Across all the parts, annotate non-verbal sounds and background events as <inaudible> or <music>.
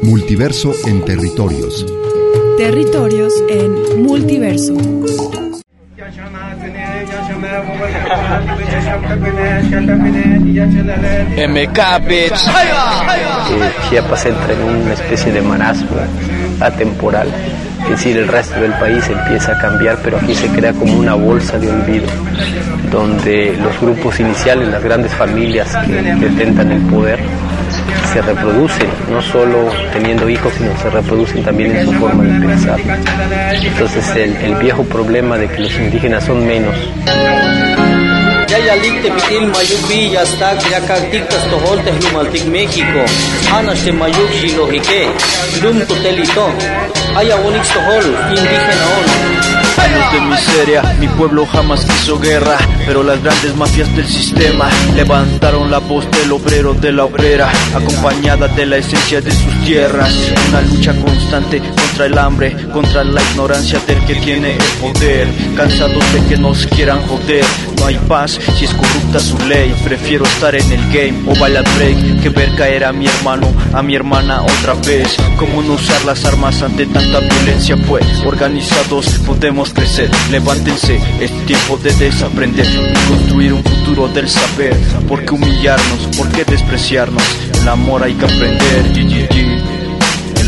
Multiverso en territorios. Territorios en multiverso. MK, bitch. Chiapas entra en una especie de marasmo atemporal. Es decir, el resto del país empieza a cambiar, pero aquí se crea como una bolsa de olvido, donde los grupos iniciales, las grandes familias que detentan el poder, se reproducen, no solo teniendo hijos, sino se reproducen también en su forma de pensar. Entonces el, el viejo problema de que los indígenas son menos Años de miseria, mi pueblo jamás quiso guerra, pero las grandes mafias del sistema levantaron la voz del obrero de la obrera, acompañada de la esencia de sus tierras. Una lucha constante contra el hambre, contra la ignorancia del que tiene el poder. Cansados de que nos quieran joder, no hay paz si es corrupta su ley. Prefiero estar en el game o bailar break que ver caer a mi hermano, a mi hermana otra vez. Cómo no usar las armas ante tanta violencia, pues organizados podemos crecer. Levántense, es tiempo de desaprender y construir un futuro del saber. ¿Por qué humillarnos? ¿Por qué despreciarnos? El amor hay que aprender.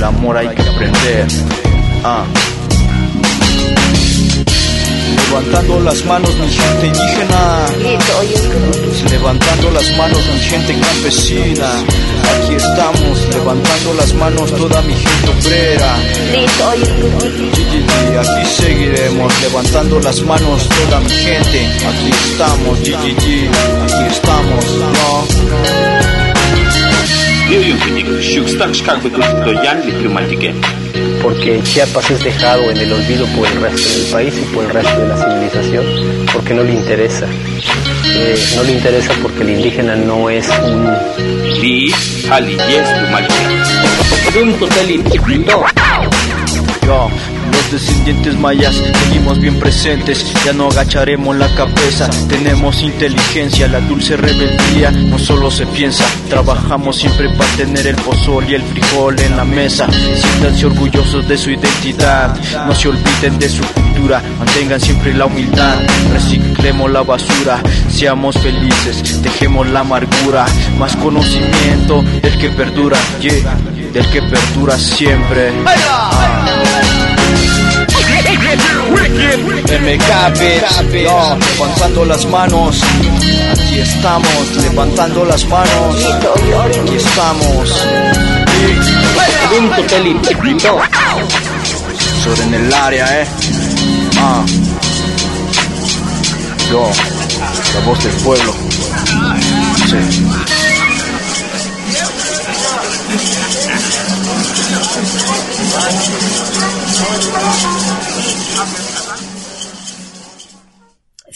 Amor hay que aprender. Ah. Levantando las manos mi gente indígena. Levantando las manos mi gente campesina. Aquí estamos levantando las manos toda mi gente obrera. Aquí seguiremos levantando las manos toda mi gente. Aquí estamos, aquí estamos, no porque Chiapas es dejado en el olvido por el resto del país y por el resto de la civilización, porque no le interesa. Eh, no le interesa porque el indígena no es un... Yo, descendientes mayas seguimos bien presentes, ya no agacharemos la cabeza, tenemos inteligencia, la dulce rebeldía no solo se piensa, trabajamos siempre para tener el pozol y el frijol en la mesa, siéntanse orgullosos de su identidad, no se olviden de su cultura, mantengan siempre la humildad, reciclemos la basura, seamos felices, dejemos la amargura, más conocimiento del que perdura, yeah, del que perdura siempre. MK, bitch. Yo, levantando las manos. Aquí estamos, levantando las manos. Aquí estamos. Sobre en el área, eh. Ah. Yo, la voz del pueblo. Sí.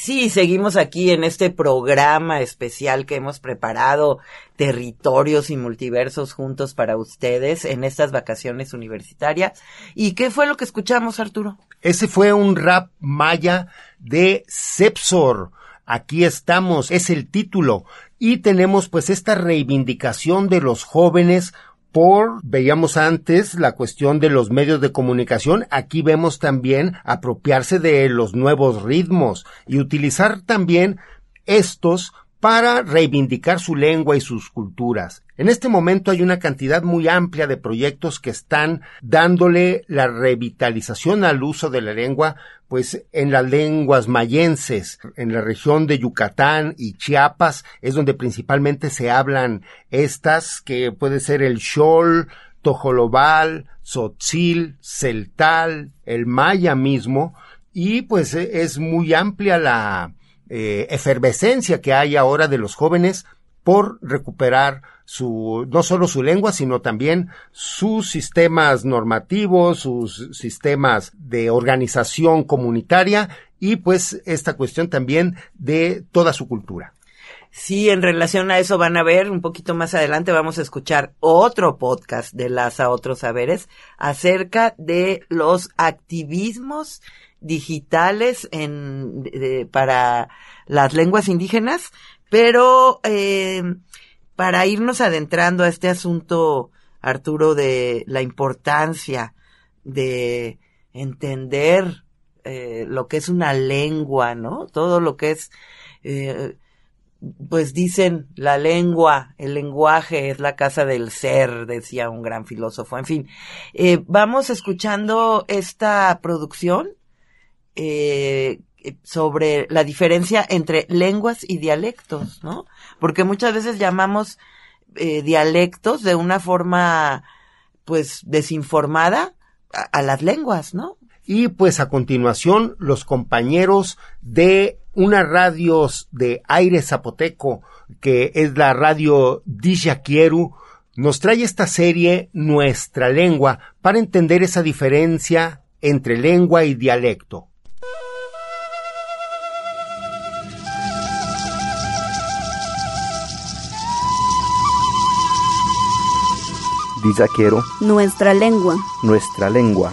Sí, seguimos aquí en este programa especial que hemos preparado, territorios y multiversos juntos para ustedes en estas vacaciones universitarias. ¿Y qué fue lo que escuchamos, Arturo? Ese fue un rap maya de Sepsor. Aquí estamos, es el título. Y tenemos pues esta reivindicación de los jóvenes por, veíamos antes la cuestión de los medios de comunicación, aquí vemos también apropiarse de los nuevos ritmos y utilizar también estos para reivindicar su lengua y sus culturas. En este momento hay una cantidad muy amplia de proyectos que están dándole la revitalización al uso de la lengua, pues en las lenguas mayenses, en la región de Yucatán y Chiapas, es donde principalmente se hablan estas, que puede ser el Xol, Tojolobal, Tzotzil, Celtal, el maya mismo, y pues es muy amplia la eh, efervescencia que hay ahora de los jóvenes por recuperar su, no solo su lengua, sino también sus sistemas normativos, sus sistemas de organización comunitaria y pues esta cuestión también de toda su cultura. Sí, en relación a eso van a ver un poquito más adelante vamos a escuchar otro podcast de las a otros saberes acerca de los activismos digitales en, para las lenguas indígenas, pero eh, para irnos adentrando a este asunto Arturo, de la importancia de entender eh, lo que es una lengua, ¿no? Todo lo que es, eh, pues dicen, la lengua, el lenguaje es la casa del ser, decía un gran filósofo. En fin, vamos escuchando esta producción eh, sobre la diferencia entre lenguas y dialectos, ¿no? Porque muchas veces llamamos eh, dialectos de una forma, pues, desinformada a, a las lenguas, ¿no? Y pues a continuación los compañeros de una radio de aire zapoteco que es la radio Dijaquieru nos trae esta serie Nuestra lengua para entender esa diferencia entre lengua y dialecto. Nuestra lengua. nuestra lengua.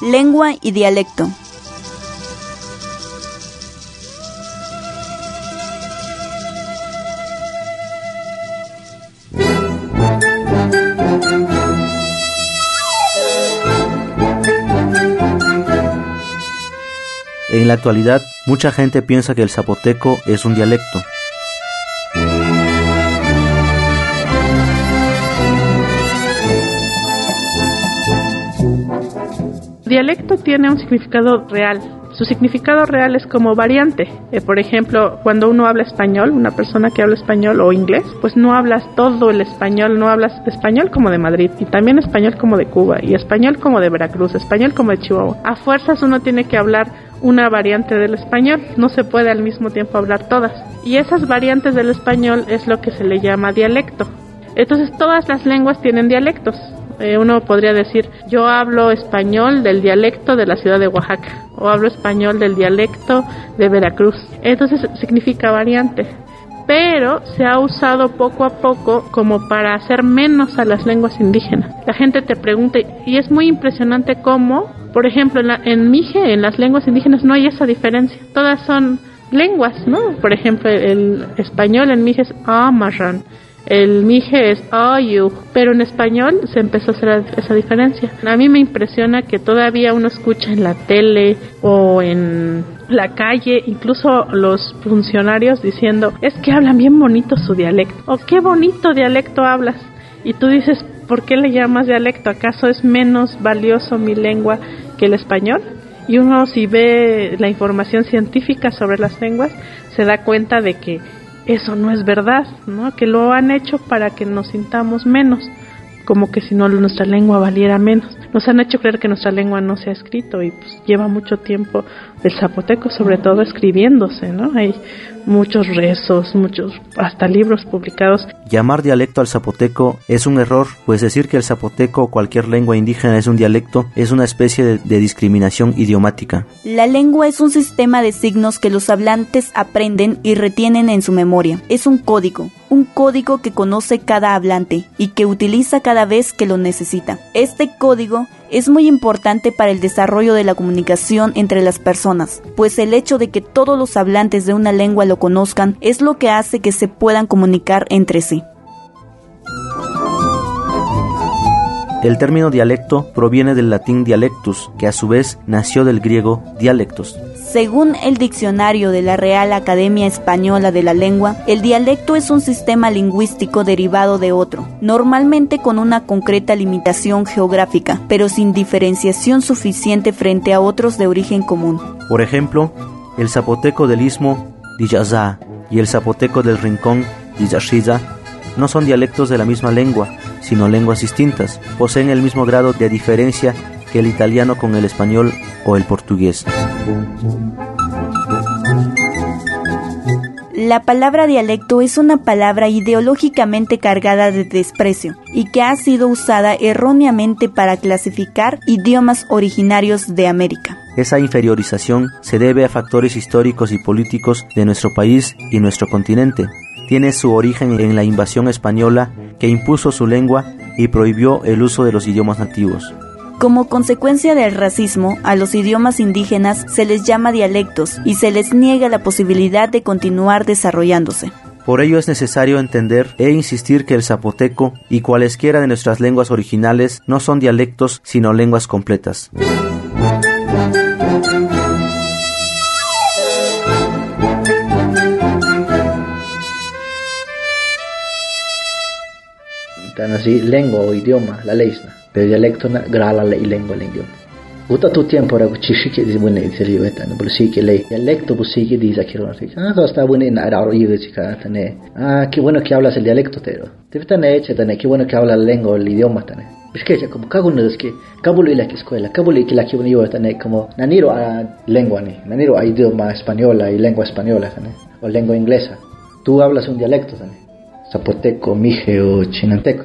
Lengua y dialecto. En la actualidad, mucha gente piensa que el zapoteco es un dialecto. Dialecto tiene un significado real. Su significado real es como variante. Eh, por ejemplo, cuando uno habla español, una persona que habla español o inglés, pues no hablas todo el español, no hablas español como de Madrid y también español como de Cuba y español como de Veracruz, español como de Chihuahua. A fuerzas uno tiene que hablar una variante del español, no se puede al mismo tiempo hablar todas. Y esas variantes del español es lo que se le llama dialecto. Entonces todas las lenguas tienen dialectos. Eh, uno podría decir, yo hablo español del dialecto de la ciudad de Oaxaca o hablo español del dialecto de Veracruz. Entonces significa variante. Pero se ha usado poco a poco como para hacer menos a las lenguas indígenas. La gente te pregunta, y es muy impresionante cómo, por ejemplo, en, la, en Mije, en las lenguas indígenas no hay esa diferencia. Todas son lenguas, ¿no? Por ejemplo, el español en Mije es Amarran, el mije es ayu, pero en español se empezó a hacer esa diferencia. A mí me impresiona que todavía uno escucha en la tele o en la calle, incluso los funcionarios diciendo, es que hablan bien bonito su dialecto, o qué bonito dialecto hablas. Y tú dices, ¿por qué le llamas dialecto? ¿Acaso es menos valioso mi lengua que el español? Y uno si ve la información científica sobre las lenguas, se da cuenta de que eso no es verdad, ¿no? Que lo han hecho para que nos sintamos menos, como que si no nuestra lengua valiera menos. Nos han hecho creer que nuestra lengua no se ha escrito y pues lleva mucho tiempo el zapoteco, sobre todo escribiéndose, ¿no? Hay muchos rezos, muchos hasta libros publicados. Llamar dialecto al zapoteco es un error, pues decir que el zapoteco o cualquier lengua indígena es un dialecto es una especie de, de discriminación idiomática. La lengua es un sistema de signos que los hablantes aprenden y retienen en su memoria. Es un código, un código que conoce cada hablante y que utiliza cada vez que lo necesita. Este código es muy importante para el desarrollo de la comunicación entre las personas, pues el hecho de que todos los hablantes de una lengua lo conozcan es lo que hace que se puedan comunicar entre sí. El término dialecto proviene del latín dialectus, que a su vez nació del griego dialectos. Según el diccionario de la Real Academia Española de la Lengua, el dialecto es un sistema lingüístico derivado de otro, normalmente con una concreta limitación geográfica, pero sin diferenciación suficiente frente a otros de origen común. Por ejemplo, el zapoteco del istmo, Diyaza, y el zapoteco del rincón, Diyashiza, no son dialectos de la misma lengua, sino lenguas distintas. Poseen el mismo grado de diferencia que el italiano con el español o el portugués. La palabra dialecto es una palabra ideológicamente cargada de desprecio y que ha sido usada erróneamente para clasificar idiomas originarios de América. Esa inferiorización se debe a factores históricos y políticos de nuestro país y nuestro continente. Tiene su origen en la invasión española que impuso su lengua y prohibió el uso de los idiomas nativos. Como consecuencia del racismo, a los idiomas indígenas se les llama dialectos y se les niega la posibilidad de continuar desarrollándose. Por ello es necesario entender e insistir que el zapoteco y cualesquiera de nuestras lenguas originales no son dialectos sino lenguas completas. Así lengua o idioma la leisna pero dialecto na grala la lengua la idioma. Uta tu tiempo ra chishi ke di bunne di li weta no bulsi ke le dialecto busi ke di zakiro no ah to sta bunne na ra ro yive chika tane ah qué bueno que hablas el dialecto tero. Te vita ne che tane qué bueno que hablas la lengua el idioma tane Perché c'è come cago es que cabulo la que escuela que la que yo como naniro a lengua ni naniro a idioma española y lengua española o lengua inglesa. Tú hablas un dialecto tane zapoteco mije o chinanteco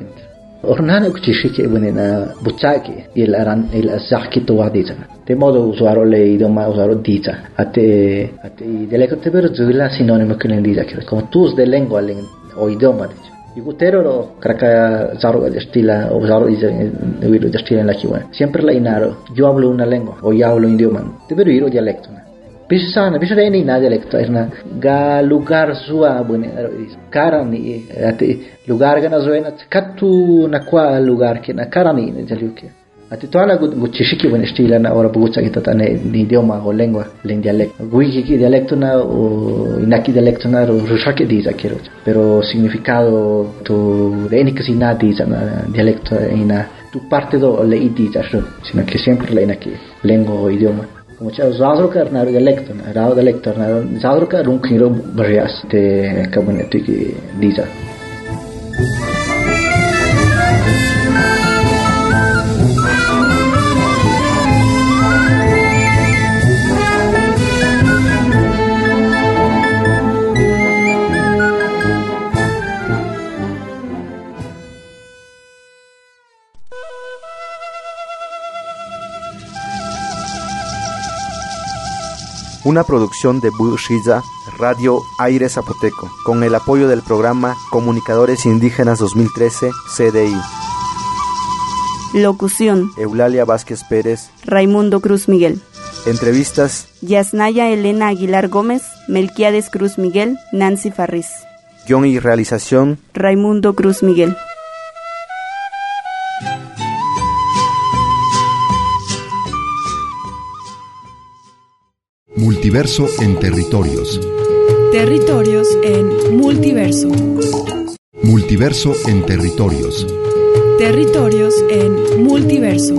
Ornana kuchishike bunina buchaki il aran il zaki to wadita. De modo usaro le idioma usaro dita. Ate ate dele kote per zula sinonimo con il dita. Como tus de lengua o idioma dice. Igutero ro kraka zaro stila o zaro de stila en la kiwa. Siempre la inaro. Yo hablo una lengua o yo hablo un idioma. Debe ir dialecto. Bisa sana, bisa ini na dialekto erna ga lugar sua bune karani ati lugar gana zoena katu na kwa lugar ke na karani ne jaliuke ati toala gu guchishiki bune stila na ora bucha kita tane ni idioma o lengua len dialecto. Guiki ki dialecto na o inaki dialecto na rushake diza quiero pero significado tu reni que na diza na dialecto ina tu parte do le diza sino que siempre le inaki lengua o idioma Mucha zadruka na dialekto na rao dialekto na zadruka rung kiro berias una producción de Bushiza Radio Aire Zapoteco, con el apoyo del programa Comunicadores Indígenas 2013 CDI. Locución. Eulalia Vázquez Pérez. Raimundo Cruz Miguel. Entrevistas. Yasnaya Elena Aguilar Gómez, Melquiades Cruz Miguel, Nancy Farris. Guión y realización. Raimundo Cruz Miguel. Multiverso en territorios. Territorios en multiverso. Multiverso en territorios. Territorios en multiverso.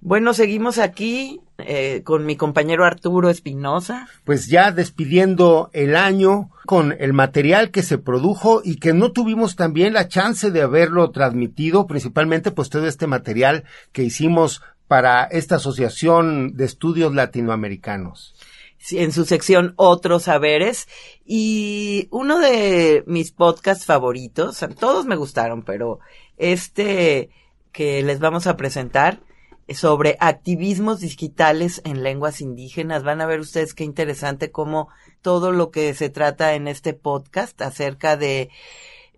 Bueno, seguimos aquí eh, con mi compañero Arturo Espinosa. Pues ya despidiendo el año con el material que se produjo y que no tuvimos también la chance de haberlo transmitido, principalmente pues todo este material que hicimos para esta Asociación de Estudios Latinoamericanos. En su sección Otros Saberes. Y uno de mis podcasts favoritos, todos me gustaron, pero este que les vamos a presentar sobre activismos digitales en lenguas indígenas. Van a ver ustedes qué interesante cómo todo lo que se trata en este podcast acerca de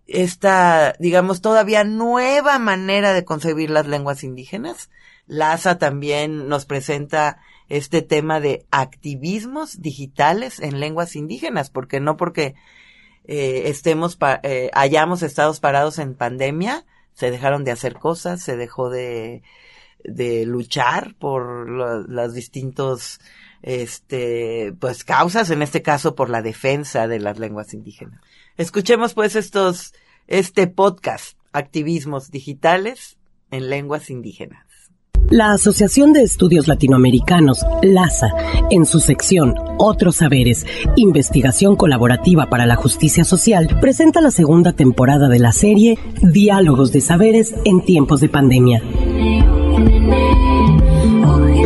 esta, digamos, todavía nueva manera de concebir las lenguas indígenas Laza también nos presenta este tema de activismos digitales en lenguas indígenas, porque no porque eh, estemos, eh, hayamos estado parados en pandemia, se dejaron de hacer cosas, se dejó de, de luchar por las distintos, este, pues causas, en este caso por la defensa de las lenguas indígenas. Escuchemos pues estos, este podcast, activismos digitales en lenguas indígenas. La Asociación de Estudios Latinoamericanos, LASA, en su sección Otros Saberes, Investigación Colaborativa para la Justicia Social, presenta la segunda temporada de la serie Diálogos de Saberes en tiempos de pandemia.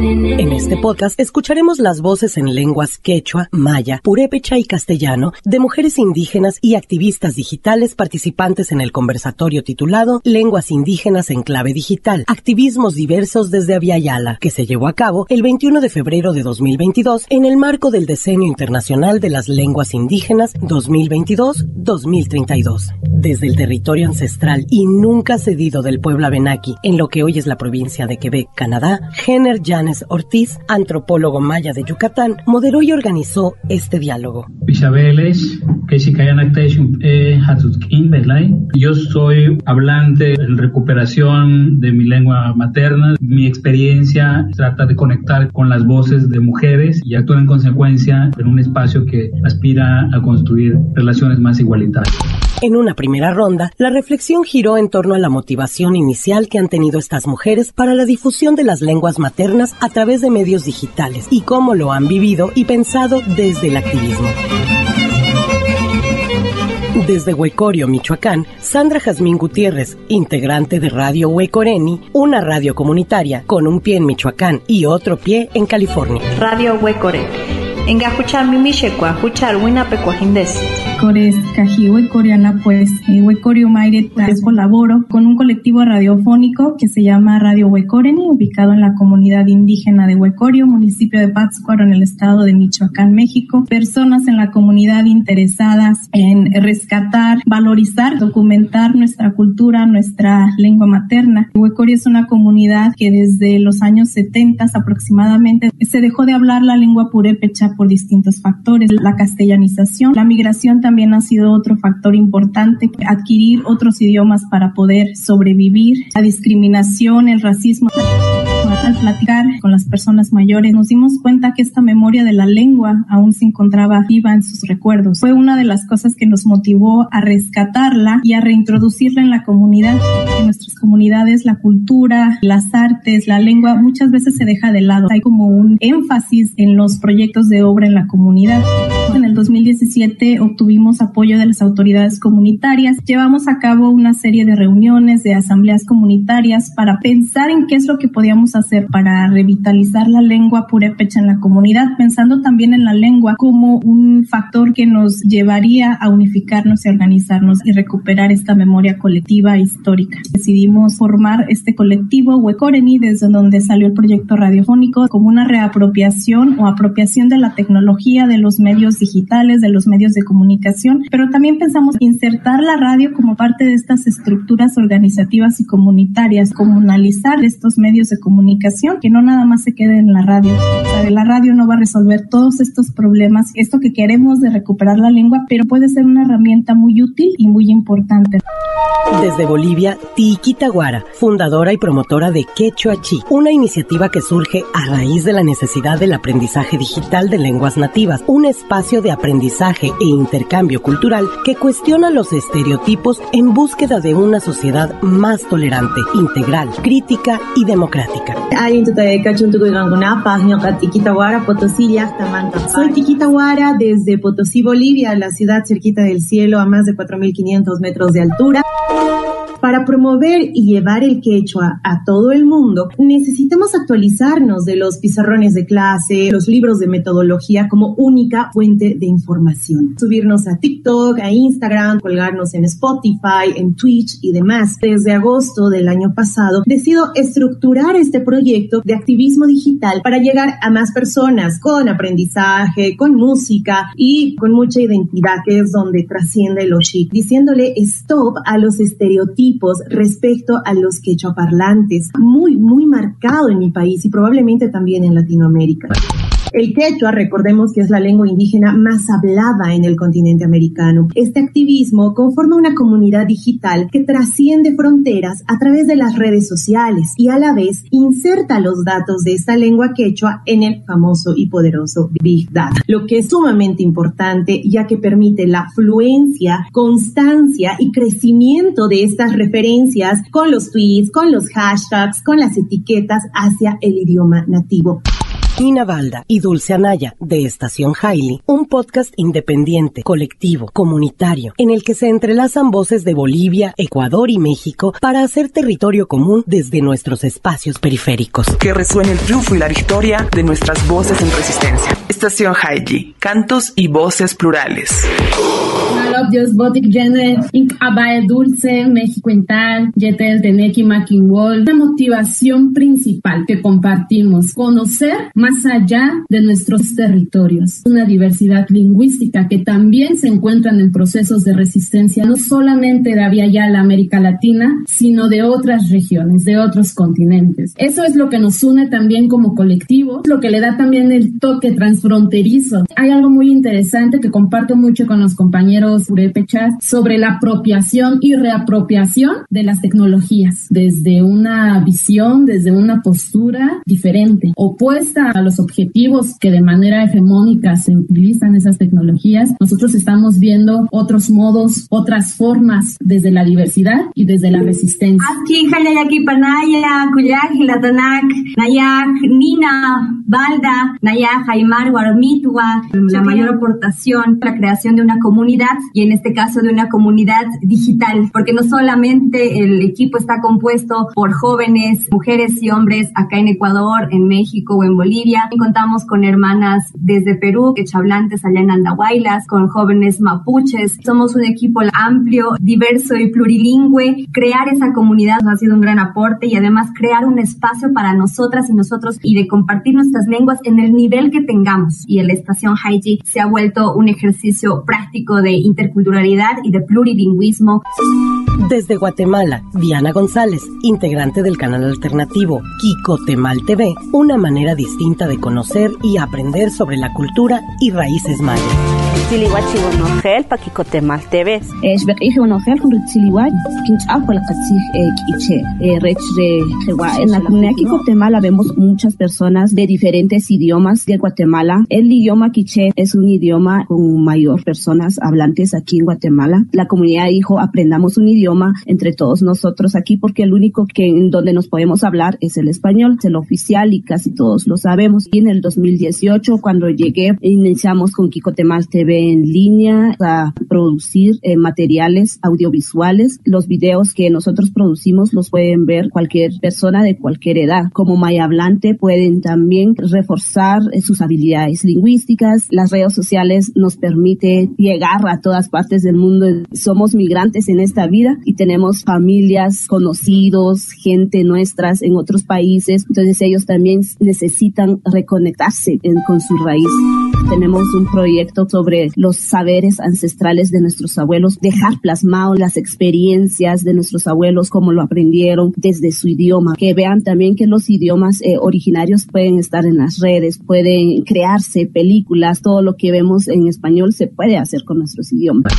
En este podcast escucharemos las voces en lenguas quechua, maya, purépecha y castellano de mujeres indígenas y activistas digitales participantes en el conversatorio titulado Lenguas indígenas en clave digital, activismos diversos desde Aviala, que se llevó a cabo el 21 de febrero de 2022 en el marco del Decenio Internacional de las Lenguas Indígenas 2022-2032. Desde el territorio ancestral y nunca cedido del pueblo Abenaki, en lo que hoy es la provincia de Quebec, Canadá, Jenner Janet Briones Ortiz, antropólogo maya de Yucatán, moderó y organizó este diálogo. Yo soy hablante en recuperación de mi lengua materna. Mi experiencia trata de conectar con las voces de mujeres y actúa en consecuencia en un espacio que aspira a construir relaciones más igualitarias. En una primera ronda, la reflexión giró en torno a la motivación inicial que han tenido estas mujeres para la difusión de las lenguas maternas a través de medios digitales y cómo lo han vivido y pensado desde el activismo. Desde Huecorio, Michoacán, Sandra Jazmín Gutiérrez, integrante de Radio Huecoreni, una radio comunitaria con un pie en Michoacán y otro pie en California. Radio Huecoreni. Engajuchar mimishekwa, juchar winapecuajindes. Cajiwe Coreana, pues Huecorio Maire pues, colaboro con un colectivo radiofónico que se llama Radio Huecoreni, ubicado en la comunidad indígena de Huecorio, municipio de Pátzcuaro, en el estado de Michoacán, México. Personas en la comunidad interesadas en rescatar, valorizar, documentar nuestra cultura, nuestra lengua materna. Huecorio es una comunidad que desde los años 70 aproximadamente se dejó de hablar la lengua purépecha por distintos factores, la castellanización, la migración también ha sido otro factor importante, adquirir otros idiomas para poder sobrevivir, la discriminación, el racismo. Al platicar con las personas mayores nos dimos cuenta que esta memoria de la lengua aún se encontraba viva en sus recuerdos. Fue una de las cosas que nos motivó a rescatarla y a reintroducirla en la comunidad. En nuestras comunidades la cultura, las artes, la lengua muchas veces se deja de lado. Hay como un énfasis en los proyectos de obra en la comunidad. En el 2017 obtuvimos apoyo de las autoridades comunitarias. Llevamos a cabo una serie de reuniones, de asambleas comunitarias para pensar en qué es lo que podíamos hacer para revitalizar la lengua purépecha en la comunidad, pensando también en la lengua como un factor que nos llevaría a unificarnos y organizarnos y recuperar esta memoria colectiva e histórica. Decidimos formar este colectivo Huecoreni, desde donde salió el proyecto radiofónico, como una reapropiación o apropiación de la tecnología, de los medios digitales, de los medios de comunicación, pero también pensamos insertar la radio como parte de estas estructuras organizativas y comunitarias, comunalizar estos medios de comunicación, que no nada más se quede en la radio. La radio no va a resolver todos estos problemas, esto que queremos de recuperar la lengua, pero puede ser una herramienta muy útil y muy importante. Desde Bolivia, Tiquita Guara, fundadora y promotora de Quechua Chi, una iniciativa que surge a raíz de la necesidad del aprendizaje digital de lenguas nativas, un espacio de aprendizaje e intercambio cultural que cuestiona los estereotipos en búsqueda de una sociedad más tolerante, integral, crítica y democrática. Soy Tiquita Guara desde Potosí, Bolivia, la ciudad cerquita del cielo a más de 4.500 metros de altura. Para promover y llevar el quechua a todo el mundo, necesitamos actualizarnos de los pizarrones de clase, los libros de metodología como única fuente de información. Subirnos a TikTok, a Instagram, colgarnos en Spotify, en Twitch y demás. Desde agosto del año pasado, decido estructurar este proyecto de activismo digital para llegar a más personas con aprendizaje, con música y con mucha identidad, que es donde trasciende lo chic, diciéndole stop a los estereotipos respecto a los quechoparlantes, muy, muy marcado en mi país y probablemente también en Latinoamérica. El quechua, recordemos que es la lengua indígena más hablada en el continente americano. Este activismo conforma una comunidad digital que trasciende fronteras a través de las redes sociales y a la vez inserta los datos de esta lengua quechua en el famoso y poderoso Big Data, lo que es sumamente importante ya que permite la fluencia, constancia y crecimiento de estas referencias con los tweets, con los hashtags, con las etiquetas hacia el idioma nativo. Nina Balda y Dulce Anaya de Estación Hailey, un podcast independiente, colectivo, comunitario, en el que se entrelazan voces de Bolivia, Ecuador y México para hacer territorio común desde nuestros espacios periféricos. Que resuene el triunfo y la victoria de nuestras voces en resistencia. Estación Hailey, cantos y voces plurales. Dios Botic Gene, Inc. Abae Dulce, México Intal, Yetel Teneki Makinwol. La motivación principal que compartimos, conocer más allá de nuestros territorios. Una diversidad lingüística que también se encuentra en procesos de resistencia, no solamente de allá la América Latina, sino de otras regiones, de otros continentes. Eso es lo que nos une también como colectivo, lo que le da también el toque transfronterizo. Hay algo muy interesante que comparto mucho con los compañeros purépechas sobre la apropiación y reapropiación de las tecnologías desde una visión, desde una postura diferente, opuesta a los objetivos que de manera hegemónica se utilizan esas tecnologías. Nosotros estamos viendo otros modos, otras formas desde la diversidad y desde la resistencia. Balda, Guarmitua, la mayor aportación, la creación de una comunidad y en este caso de una comunidad digital, porque no solamente el equipo está compuesto por jóvenes, mujeres y hombres acá en Ecuador, en México o en Bolivia, contamos con hermanas desde Perú, quechablantes allá en Andahuaylas, con jóvenes mapuches, somos un equipo amplio, diverso y plurilingüe, crear esa comunidad ha sido un gran aporte y además crear un espacio para nosotras y nosotros y de compartir nuestras lenguas en el nivel que tengamos. Y la estación Haiji se ha vuelto un ejercicio práctico de interculturalidad y de plurilingüismo. Desde Guatemala, Diana González, integrante del canal alternativo Kiko Temal TV, una manera distinta de conocer y aprender sobre la cultura y raíces mayas. Tiliwachi Onogel, Paquico Temal TV. Es Bequije Onogel, con Tiliwachi, Quinchapo, la Catzig, Quiche, Rechre, En la comunidad Kiko Temala vemos muchas personas de diferentes idiomas de Guatemala. El idioma quiche es un idioma con mayor personas hablantes aquí en Guatemala. La comunidad dijo, aprendamos un idioma entre todos nosotros aquí porque el único que en donde nos podemos hablar es el español, es el oficial y casi todos lo sabemos. Y en el 2018, cuando llegué, iniciamos con Kiko Temal En línea a producir eh, materiales audiovisuales. Los videos que nosotros producimos los pueden ver cualquier persona de cualquier edad. Como maya hablante pueden también reforzar eh, sus habilidades lingüísticas. Las redes sociales nos permite llegar a todas partes del mundo. Somos migrantes en esta vida y tenemos familias, conocidos, gente nuestras en otros países. Entonces ellos también necesitan reconectarse con su raíz. Tenemos un proyecto sobre los saberes ancestrales de nuestros abuelos, dejar plasmado las experiencias de nuestros abuelos, como lo aprendieron desde su idioma. Que vean también que los idiomas eh, originarios pueden estar en las redes, pueden crearse películas, todo lo que vemos en español se puede hacer con nuestros idiomas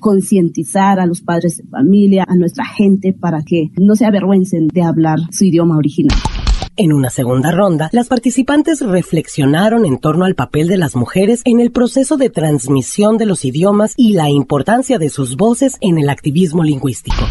concientizar a los padres de familia, a nuestra gente, para que no se avergüencen de hablar su idioma original. En una segunda ronda, las participantes reflexionaron en torno al papel de las mujeres en el proceso de transmisión de los idiomas y la importancia de sus voces en el activismo lingüístico.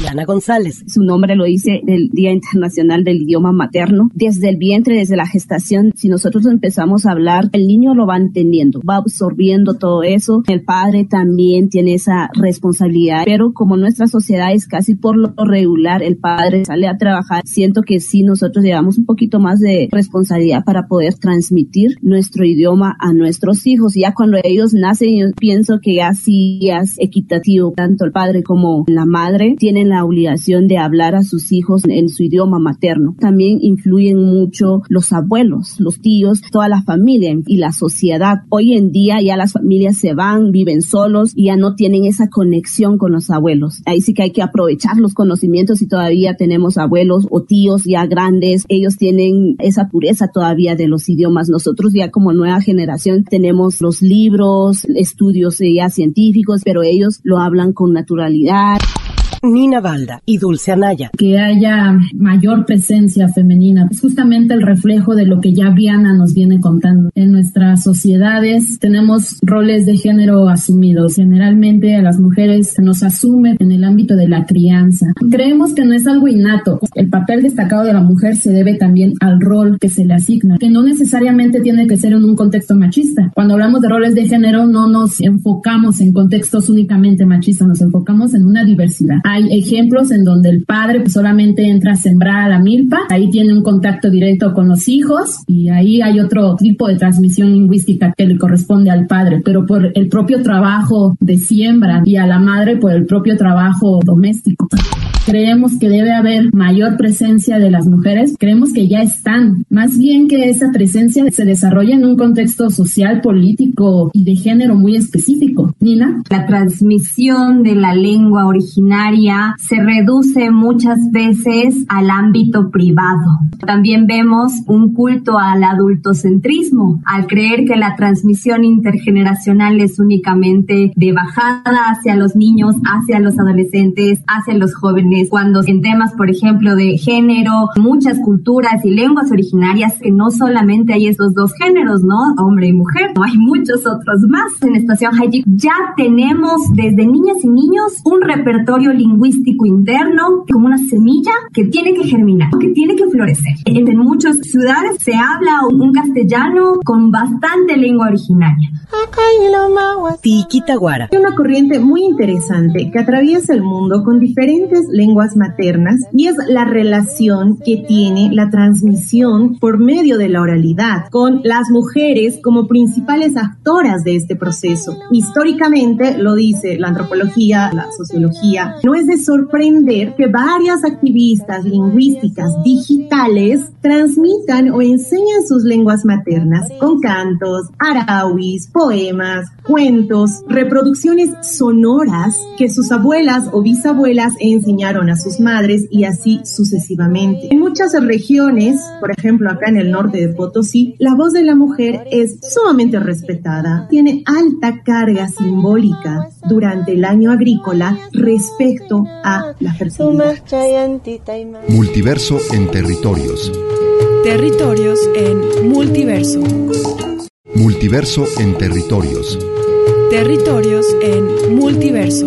Diana González. Su nombre lo dice el Día Internacional del Idioma Materno. Desde el vientre, desde la gestación, si nosotros empezamos a hablar, el niño lo va entendiendo, va absorbiendo todo eso. El padre también tiene esa responsabilidad, pero como nuestra sociedad es casi por lo regular, el padre sale a trabajar, siento que sí nosotros llevamos un poquito más de responsabilidad para poder transmitir nuestro idioma a nuestros hijos. Ya cuando ellos nacen, yo pienso que ya sí es equitativo, tanto el padre como la madre tienen la obligación de hablar a sus hijos en su idioma materno. También influyen mucho los abuelos, los tíos, toda la familia y la sociedad. Hoy en día ya las familias se van, viven solos y ya no tienen esa conexión con los abuelos. Ahí sí que hay que aprovechar los conocimientos y todavía tenemos abuelos o tíos ya grandes. Ellos tienen esa pureza todavía de los idiomas. Nosotros ya como nueva generación tenemos los libros, estudios ya científicos, pero ellos lo hablan con naturalidad. Nina Valda y Dulce Anaya. Que haya mayor presencia femenina. Es justamente el reflejo de lo que ya Viana nos viene contando. En nuestras sociedades tenemos roles de género asumidos. Generalmente a las mujeres nos asume en el ámbito de la crianza. Creemos que no es algo innato. El papel destacado de la mujer se debe también al rol que se le asigna, que no necesariamente tiene que ser en un contexto machista. Cuando hablamos de roles de género no nos enfocamos en contextos únicamente machistas, nos enfocamos en una diversidad Hay ejemplos en donde el padre solamente entra a sembrar a la milpa, ahí tiene un contacto directo con los hijos y ahí hay otro tipo de transmisión lingüística que le corresponde al padre, pero por el propio trabajo de siembra y a la madre por el propio trabajo doméstico. Creemos que debe haber mayor presencia de las mujeres, creemos que ya están, más bien que esa presencia se desarrolla en un contexto social, político y de género muy específico. Nina. La transmisión de la lengua originaria se reduce muchas veces al ámbito privado. También vemos un culto al adultocentrismo, al creer que la transmisión intergeneracional es únicamente de bajada hacia los niños, hacia los adolescentes, hacia los jóvenes cuando en temas, por ejemplo, de género, muchas culturas y lenguas originarias, que no solamente hay esos dos géneros, ¿no? Hombre y mujer, no hay muchos otros más. En Estación Hayek ya tenemos desde niñas y niños un repertorio lingüístico interno como una semilla que tiene que germinar, que tiene que florecer. En muchas ciudades se habla un castellano con bastante lengua originaria. Hay una corriente muy interesante que atraviesa el mundo con diferentes lenguas maternas y es la relación que tiene la transmisión por medio de la oralidad con las mujeres como principales actoras de este proceso. Históricamente, lo dice la antropología, la sociología, no es de sorprender que varias activistas lingüísticas digitales transmitan o enseñan sus lenguas maternas con cantos, arauis, poemas, cuentos, reproducciones sonoras que sus abuelas o bisabuelas enseñaron a sus madres y así sucesivamente. En muchas regiones, por ejemplo acá en el norte de Potosí, la voz de la mujer es sumamente respetada, tiene alta carga simbólica durante el año agrícola respecto a la fertilidad. Multiverso en territorios. Territorios en multiverso. Multiverso en territorios. Territorios en multiverso.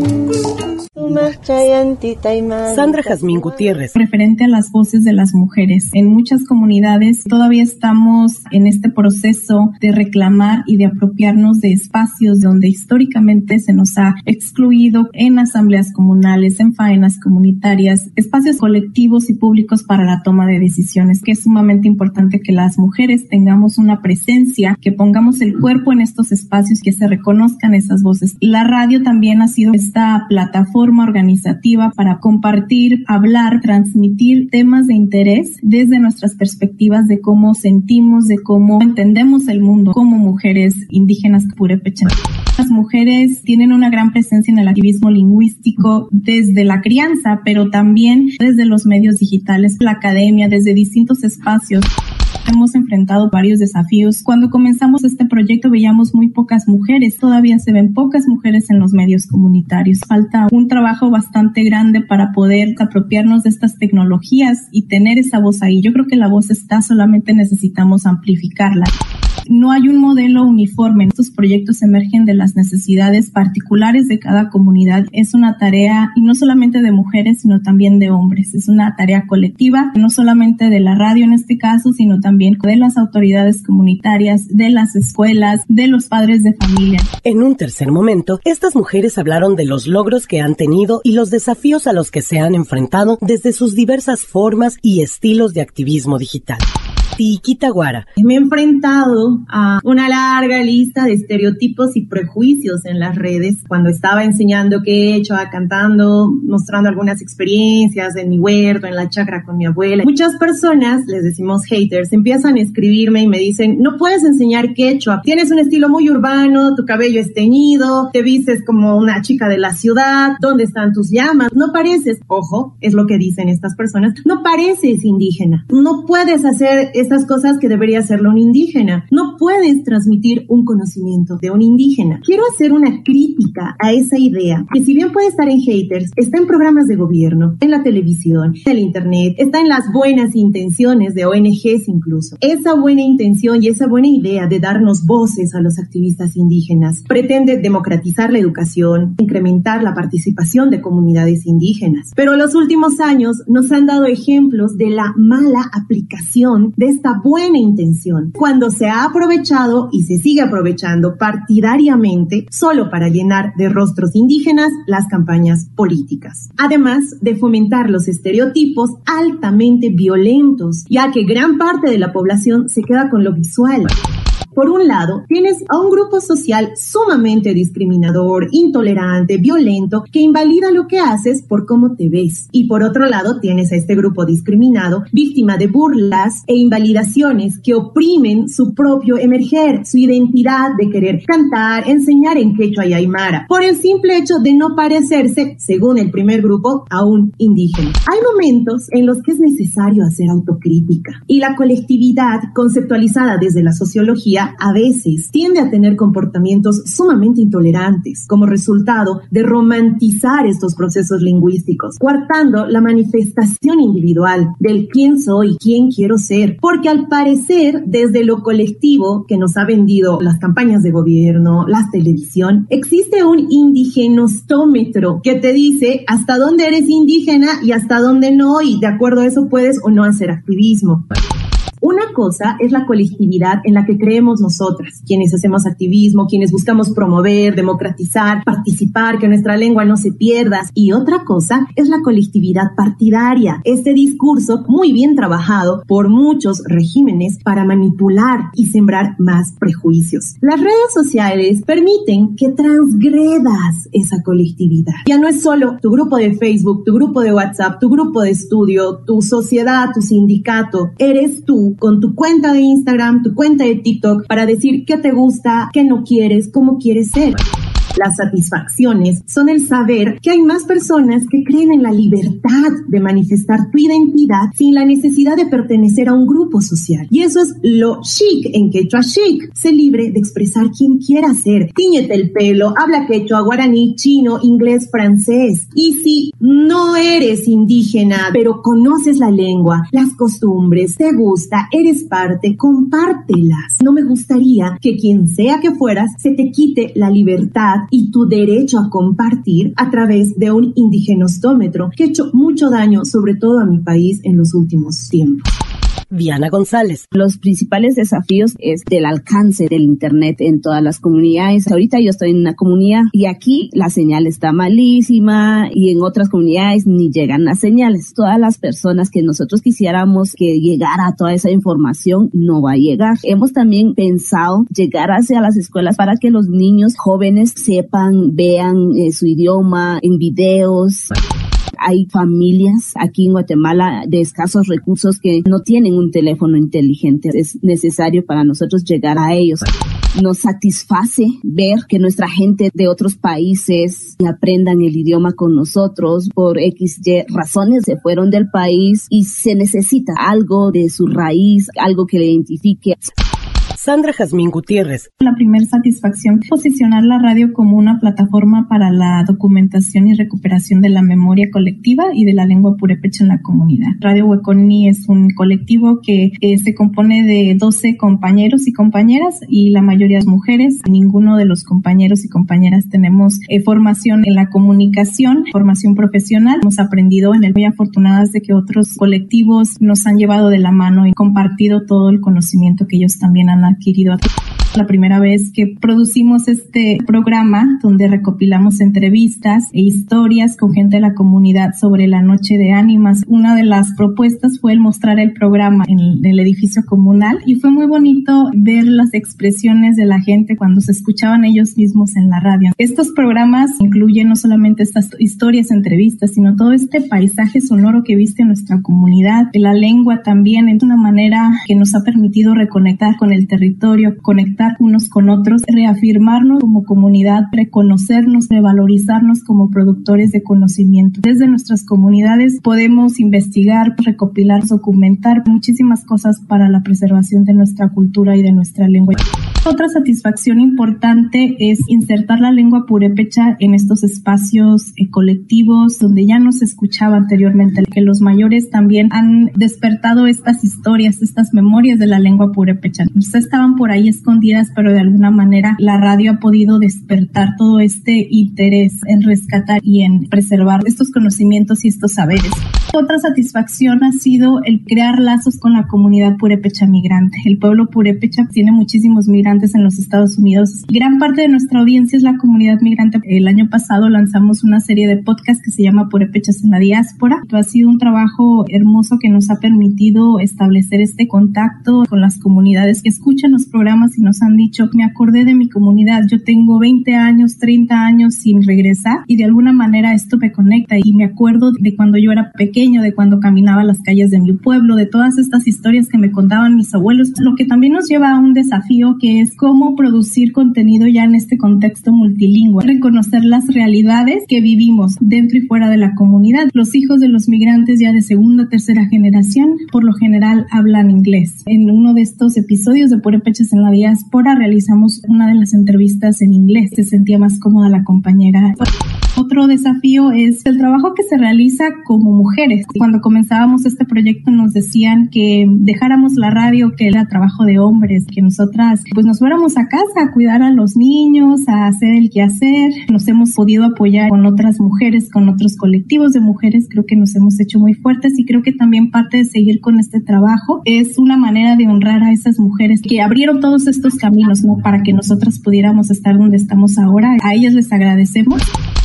Sandra Jazmín Gutiérrez. Referente a las voces de las mujeres. En muchas comunidades todavía estamos en este proceso de reclamar y de apropiarnos de espacios donde históricamente se nos ha excluido en asambleas comunales, en faenas comunitarias, espacios colectivos y públicos para la toma de decisiones, que es sumamente importante que las mujeres tengamos una presencia, que pongamos el cuerpo en estos espacios, que se reconozcan esas voces. La radio también ha sido esta plataforma organizativa para compartir, hablar, transmitir temas de interés desde nuestras perspectivas de cómo sentimos, de cómo entendemos el mundo como mujeres indígenas purépechas. Las mujeres tienen una gran presencia en el activismo lingüístico desde la crianza, pero también desde los medios digitales, la academia, desde distintos espacios. Hemos enfrentado varios desafíos. Cuando comenzamos este proyecto veíamos muy pocas mujeres. Todavía se ven pocas mujeres en los medios comunitarios. Falta un trabajo bastante grande para poder apropiarnos de estas tecnologías y tener esa voz ahí. Yo creo que la voz está, solamente necesitamos amplificarla. No hay un modelo uniforme. Estos proyectos emergen de las necesidades particulares de cada comunidad. Es una tarea, y no solamente de mujeres, sino también de hombres. Es una tarea colectiva, no solamente de la radio en este caso, sino también de las autoridades comunitarias, de las escuelas, de los padres de familia. En un tercer momento, estas mujeres hablaron de los logros que han tenido y los desafíos a los que se han enfrentado desde sus diversas formas y estilos de activismo digital. Guara. Me he enfrentado a una larga lista de estereotipos y prejuicios en las redes cuando estaba enseñando qué he hecho, cantando, mostrando algunas experiencias en mi huerto, en la chacra con mi abuela. Muchas personas, les decimos haters, empiezan a escribirme y me dicen, no puedes enseñar quechua, tienes un estilo muy urbano, tu cabello es teñido, te vistes como una chica de la ciudad, ¿dónde están tus llamas? No pareces, ojo, es lo que dicen estas personas, no pareces indígena, no puedes hacer estas cosas que debería hacerlo un indígena. No puedes transmitir un conocimiento de un indígena. Quiero hacer una crítica a esa idea, que si bien puede estar en haters, está en programas de gobierno, en la televisión, en el internet, está en las buenas intenciones de ONGs incluso. Esa buena intención y esa buena idea de darnos voces a los activistas indígenas pretende democratizar la educación, incrementar la participación de comunidades indígenas. Pero los últimos años nos han dado ejemplos de la mala aplicación de esta buena intención, cuando se ha aprovechado y se sigue aprovechando partidariamente solo para llenar de rostros indígenas las campañas políticas. Además de fomentar los estereotipos altamente violentos, ya que gran parte de la población se queda con lo visual. Por un lado, tienes a un grupo social sumamente discriminador, intolerante, violento, que invalida lo que haces por cómo te ves. Y por otro lado, tienes a este grupo discriminado, víctima de burlas e invalidaciones que oprimen su propio emerger, su identidad de querer cantar, enseñar en quechua y aymara, por el simple hecho de no parecerse, según el primer grupo, a un indígena. Hay momentos en los que es necesario hacer autocrítica y la colectividad conceptualizada desde la sociología a veces tiende a tener comportamientos sumamente intolerantes como resultado de romantizar estos procesos lingüísticos, coartando la manifestación individual del quién soy, quién quiero ser, porque al parecer desde lo colectivo que nos ha vendido las campañas de gobierno, la televisión, existe un indigenostómetro que te dice hasta dónde eres indígena y hasta dónde no y de acuerdo a eso puedes o no hacer activismo. Una cosa es la colectividad en la que creemos nosotras, quienes hacemos activismo, quienes buscamos promover, democratizar, participar, que nuestra lengua no se pierda. Y otra cosa es la colectividad partidaria, este discurso muy bien trabajado por muchos regímenes para manipular y sembrar más prejuicios. Las redes sociales permiten que transgredas esa colectividad. Ya no es solo tu grupo de Facebook, tu grupo de WhatsApp, tu grupo de estudio, tu sociedad, tu sindicato. Eres tú con tu cuenta de Instagram, tu cuenta de TikTok, para decir qué te gusta, qué no quieres, cómo quieres ser. Las satisfacciones son el saber que hay más personas que creen en la libertad de manifestar tu identidad sin la necesidad de pertenecer a un grupo social. Y eso es lo chic en quechua chic. Sé libre de expresar quien quiera ser. Tíñete el pelo, habla quechua, guaraní, chino, inglés, francés. Y si no eres indígena, pero conoces la lengua, las costumbres, te gusta, eres parte, compártelas. No me gustaría que quien sea que fueras se te quite la libertad y tu derecho a compartir a través de un indigenostómetro que ha hecho mucho daño, sobre todo a mi país en los últimos tiempos. Diana González. Los principales desafíos es del alcance del Internet en todas las comunidades. Ahorita yo estoy en una comunidad y aquí la señal está malísima y en otras comunidades ni llegan las señales. Todas las personas que nosotros quisiéramos que llegara toda esa información no va a llegar. Hemos también pensado llegar hacia las escuelas para que los niños jóvenes sepan, vean eh, su idioma en videos hay familias aquí en Guatemala de escasos recursos que no tienen un teléfono inteligente. Es necesario para nosotros llegar a ellos. Nos satisface ver que nuestra gente de otros países aprendan el idioma con nosotros por XY razones se fueron del país y se necesita algo de su raíz, algo que le identifique. Sandra Jazmín Gutiérrez. La primera satisfacción, posicionar la radio como una plataforma para la documentación y recuperación de la memoria colectiva y de la lengua purépecha en la comunidad. Radio Hueconi es un colectivo que se compone de 12 compañeros y compañeras y la mayoría es mujeres. Ninguno de los compañeros y compañeras tenemos eh, formación en la comunicación, formación profesional. Hemos aprendido en el muy afortunadas de que otros colectivos nos han llevado de la mano y compartido todo el conocimiento que ellos también han adquirido la primera vez que producimos este programa donde recopilamos entrevistas e historias con gente de la comunidad sobre la noche de ánimas. Una de las propuestas fue el mostrar el programa en el edificio comunal y fue muy bonito ver las expresiones de la gente cuando se escuchaban ellos mismos en la radio. Estos programas incluyen no solamente estas historias, entrevistas, sino todo este paisaje sonoro que viste nuestra comunidad. La lengua también es una manera que nos ha permitido reconectar con el territorio, conectar unos con otros, reafirmarnos como comunidad, reconocernos, revalorizarnos como productores de conocimiento. Desde nuestras comunidades podemos investigar, recopilar, documentar muchísimas cosas para la preservación de nuestra cultura y de nuestra lengua. Otra satisfacción importante es insertar la lengua purépecha en estos espacios eh, colectivos donde ya no se escuchaba anteriormente, que los mayores también han despertado estas historias, estas memorias de la lengua purépecha. Ya estaban por ahí escondidas, pero de alguna manera la radio ha podido despertar todo este interés en rescatar y en preservar estos conocimientos y estos saberes. Otra satisfacción ha sido el crear lazos con la comunidad purépecha migrante. El pueblo purépecha tiene muchísimos migrantes en los Estados Unidos. Gran parte de nuestra audiencia es la comunidad migrante. El año pasado lanzamos una serie de podcasts que se llama Purépechas en la diáspora. Ha sido un trabajo hermoso que nos ha permitido establecer este contacto con las comunidades que escuchan los programas y nos han dicho, me acordé de mi comunidad, yo tengo 20 años, 30 años sin regresar y de alguna manera esto me conecta y me acuerdo de cuando yo era pequeño, de cuando caminaba las calles de mi pueblo, de todas estas historias que me contaban mis abuelos, lo que también nos lleva a un desafío que es cómo producir contenido ya en este contexto multilingüe, reconocer las realidades que vivimos dentro y fuera de la comunidad. Los hijos de los migrantes ya de segunda, tercera generación, por lo general hablan inglés. En uno de estos episodios de Purépechas en la diáspora realizamos una de las entrevistas en inglés. Se sentía más cómoda la compañera. Otro desafío es el trabajo que se realiza como mujeres. Cuando comenzábamos este proyecto nos decían que dejáramos la radio, que era trabajo de hombres, que nosotras pues nos fuéramos a casa a cuidar a los niños, a hacer el quehacer. Nos hemos podido apoyar con otras mujeres, con otros colectivos de mujeres. Creo que nos hemos hecho muy fuertes y creo que también parte de seguir con este trabajo es una manera de honrar a esas mujeres que abrieron todos estos caminos, ¿no? Para que nosotras pudiéramos estar donde estamos ahora. A ellas les agradecemos.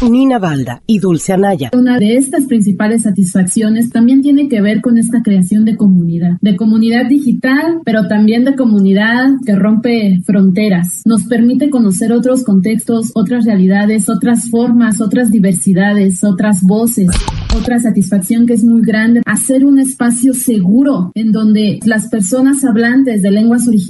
Nina Balda y Dulce Anaya. Una de estas principales satisfacciones también tiene que ver con esta creación de comunidad, de comunidad digital, pero también de comunidad que rompe fronteras. Nos permite conocer otros contextos, otras realidades, otras formas, otras diversidades, otras voces. Otra satisfacción que es muy grande, hacer un espacio seguro en donde las personas hablantes de lenguas originarias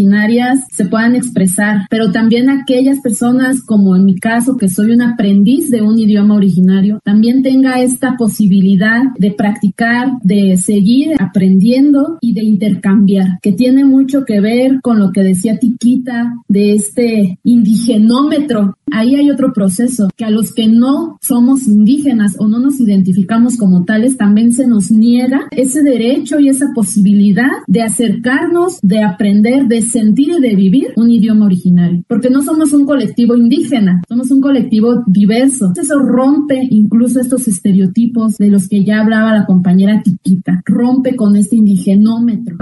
se puedan expresar, pero también aquellas personas, como en mi caso, que soy un aprendiz de un idioma originario, también tenga esta posibilidad de practicar, de seguir aprendiendo y de intercambiar, que tiene mucho que ver con lo que decía Tiquita de este indigenómetro. Ahí hay otro proceso, que a los que no somos indígenas o no nos identificamos como tales, también se nos niega ese derecho y esa posibilidad de acercarnos, de aprender, de sentir y de vivir un idioma originario, porque no somos un colectivo indígena, somos un colectivo diverso. Eso rompe incluso estos estereotipos de los que ya hablaba la compañera Tiquita, rompe con este indigenómetro.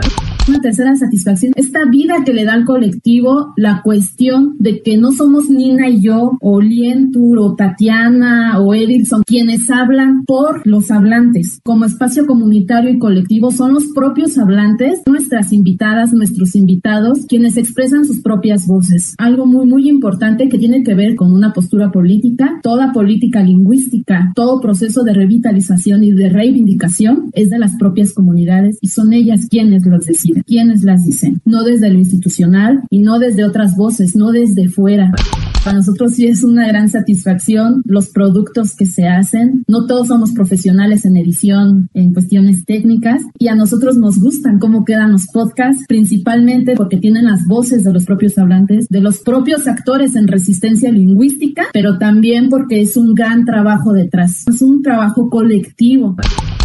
Una tercera satisfacción, esta vida que le da al colectivo la cuestión de que no somos Nina y yo, o Lientur, o Tatiana, o Edilson, quienes hablan por los hablantes. Como espacio comunitario y colectivo son los propios hablantes, nuestras invitadas, nuestros invitados, quienes expresan sus propias voces. Algo muy, muy importante que tiene que ver con una postura política. Toda política lingüística, todo proceso de revitalización y de reivindicación es de las propias comunidades y son ellas quienes los deciden quienes las dicen, no desde lo institucional y no desde otras voces, no desde fuera. Para nosotros sí es una gran satisfacción los productos que se hacen. No todos somos profesionales en edición, en cuestiones técnicas, y a nosotros nos gustan cómo quedan los podcasts, principalmente porque tienen las voces de los propios hablantes, de los propios actores en resistencia lingüística, pero también porque es un gran trabajo detrás. Es un trabajo colectivo.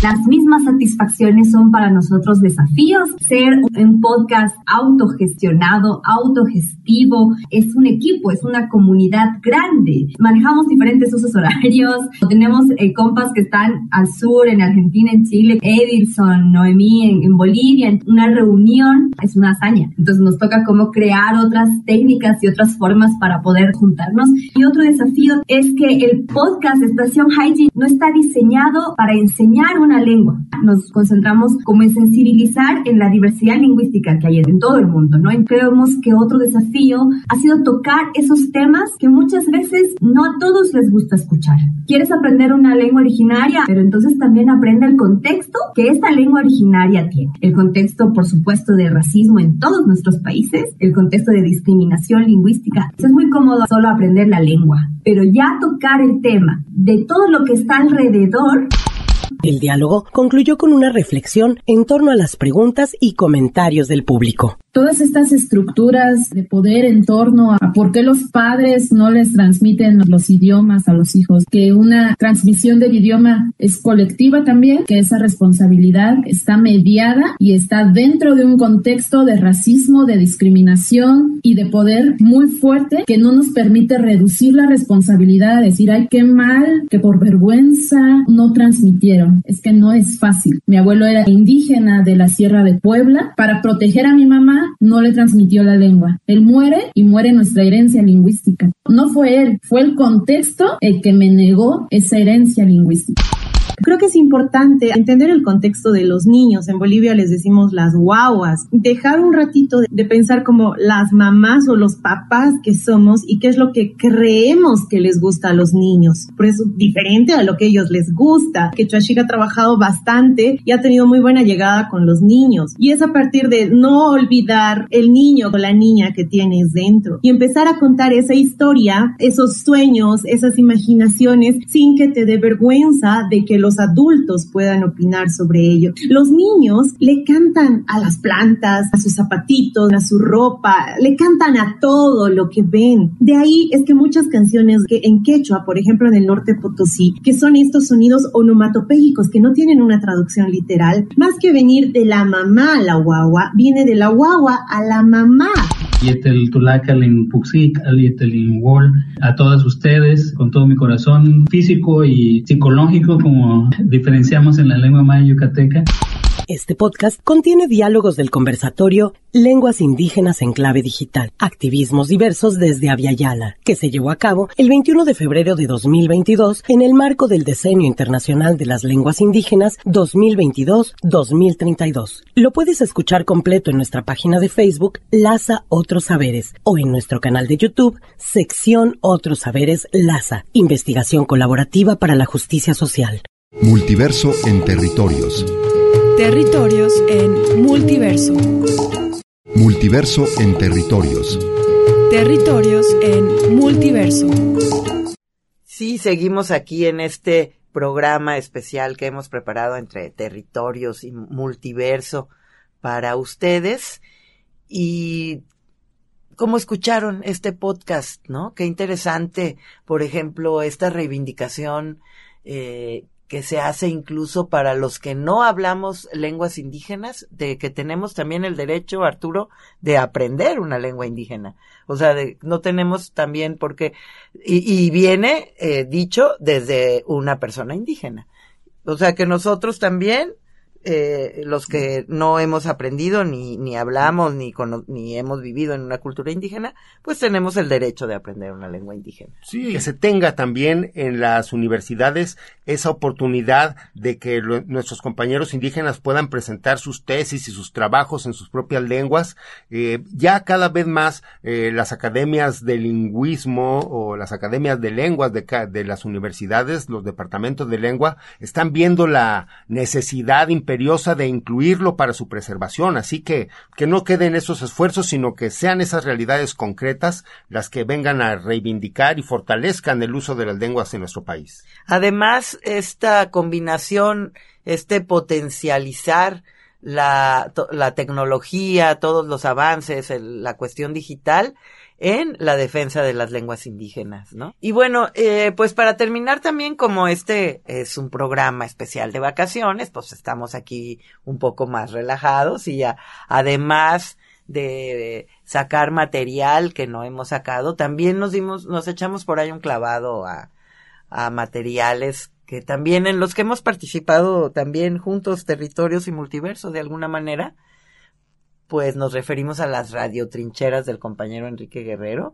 Las mismas satisfacciones son para nosotros desafíos. Ser un podcast autogestionado, autogestivo, es un equipo, es una comunidad grande. Manejamos diferentes usos horarios. <laughs> Tenemos eh, compas que están al sur, en Argentina, en Chile, Edilson, Noemí en, en Bolivia. Una reunión es una hazaña. Entonces nos toca cómo crear otras técnicas y otras formas para poder juntarnos. Y otro desafío es que el podcast Estación Hygiene no está diseñado para enseñar una lengua. Nos concentramos como en sensibilizar en la diversidad lingüística que hay en todo el mundo, ¿no? Y creemos que otro desafío ha sido tocar esos temas que muchas veces no a todos les gusta escuchar. Quieres aprender una lengua originaria, pero entonces también aprende el contexto que esta lengua originaria tiene. El contexto, por supuesto, de racismo en todos nuestros países, el contexto de discriminación lingüística. Es muy cómodo solo aprender la lengua, pero ya tocar el tema de todo lo que está alrededor el diálogo concluyó con una reflexión en torno a las preguntas y comentarios del público. Todas estas estructuras de poder en torno a por qué los padres no les transmiten los idiomas a los hijos, que una transmisión del idioma es colectiva también, que esa responsabilidad está mediada y está dentro de un contexto de racismo, de discriminación y de poder muy fuerte que no nos permite reducir la responsabilidad a decir, ay, qué mal, que por vergüenza no transmitieron es que no es fácil. Mi abuelo era indígena de la Sierra de Puebla. Para proteger a mi mamá, no le transmitió la lengua. Él muere y muere nuestra herencia lingüística. No fue él, fue el contexto el que me negó esa herencia lingüística. Creo que es importante entender el contexto de los niños. En Bolivia les decimos las guaguas. Dejar un ratito de, pensar como las mamás o los papás que somos y qué es lo que creemos que les gusta a los niños. Por eso, diferente a lo que ellos les gusta. Que Chuashik ha trabajado bastante y ha tenido muy buena llegada con los niños. Y es a partir de no olvidar el niño o la niña que tienes dentro y empezar a contar esa historia, esos sueños, esas imaginaciones sin que te dé vergüenza de que los adultos puedan opinar sobre ello. Los niños le cantan a las plantas, a sus zapatitos, a su ropa, le cantan a todo lo que ven. De ahí es que muchas canciones que en quechua, por ejemplo en el norte Potosí, que son estos sonidos onomatopéyicos que no tienen una traducción literal, más que venir de la mamá a la guagua, viene de la guagua a la mamá. A todas ustedes, con todo mi corazón físico y psicológico, como diferenciamos en la lengua maya yucateca. Este podcast contiene diálogos del conversatorio Lenguas Indígenas en Clave Digital, activismos diversos desde Aviala, que se llevó a cabo el 21 de febrero de 2022 en el marco del Decenio Internacional de las Lenguas Indígenas 2022-2032. Lo puedes escuchar completo en nuestra página de Facebook Laza Otros Saberes o en nuestro canal de YouTube Sección Otros Saberes Laza, Investigación Colaborativa para la Justicia Social. Multiverso en territorios. Territorios en multiverso. Multiverso en territorios. Territorios en multiverso. Sí, seguimos aquí en este programa especial que hemos preparado entre territorios y multiverso para ustedes. Y como escucharon este podcast, ¿no? Qué interesante, por ejemplo, esta reivindicación eh, que se hace incluso para los que no hablamos lenguas indígenas, de que tenemos también el derecho, Arturo, de aprender una lengua indígena. O sea, de, no tenemos también porque, y, viene eh, dicho desde una persona indígena. O sea, que nosotros también eh, los que no hemos aprendido ni, ni hablamos ni, ni hemos vivido en una cultura indígena, pues tenemos el derecho de aprender una lengua indígena. Sí, que se tenga también en las universidades esa oportunidad de que nuestros compañeros indígenas puedan presentar sus tesis y sus trabajos en sus propias lenguas. Eh, ya cada vez más eh, las academias de lingüismo o las academias de lenguas de, de las universidades, los departamentos de lengua, están viendo la necesidad de incluirlo para su preservación. Así que que no queden esos esfuerzos, sino que sean esas realidades concretas las que vengan a reivindicar y fortalezcan el uso de las lenguas en nuestro país. Además, esta combinación, este potencializar la, la tecnología, todos los avances, la cuestión digital, en la defensa de las lenguas indígenas, ¿no? Y bueno, eh, pues para terminar también como este es un programa especial de vacaciones, pues estamos aquí un poco más relajados y además de sacar material que no hemos sacado, también nos dimos, nos echamos por ahí un clavado a, a materiales que también en los que hemos participado también juntos, territorios y multiverso de alguna manera, pues nos referimos a las radiotrincheras del compañero Enrique Guerrero,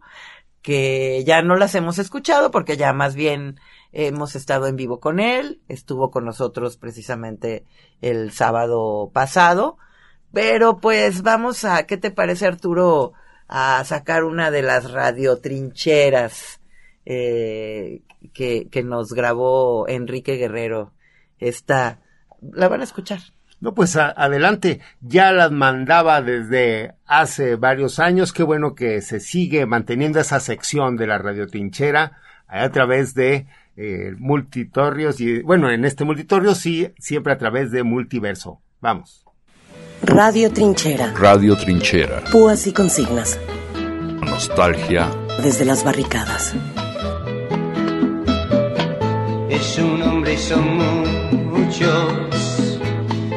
que ya no las hemos escuchado porque ya más bien hemos estado en vivo con él, estuvo con nosotros precisamente el sábado pasado, pero pues vamos a, ¿qué te parece Arturo? A sacar una de las radiotrincheras eh, que, que nos grabó Enrique Guerrero. Esta, la van a escuchar. No, pues adelante, ya las mandaba desde hace varios años, qué bueno que se sigue manteniendo esa sección de la radio trinchera a través de eh, multitorios y bueno, en este multitorio sí, siempre a través de multiverso. Vamos. Radio Trinchera. Radio Trinchera. Púas y consignas. Nostalgia. Desde las barricadas. Es un hombre y son muchos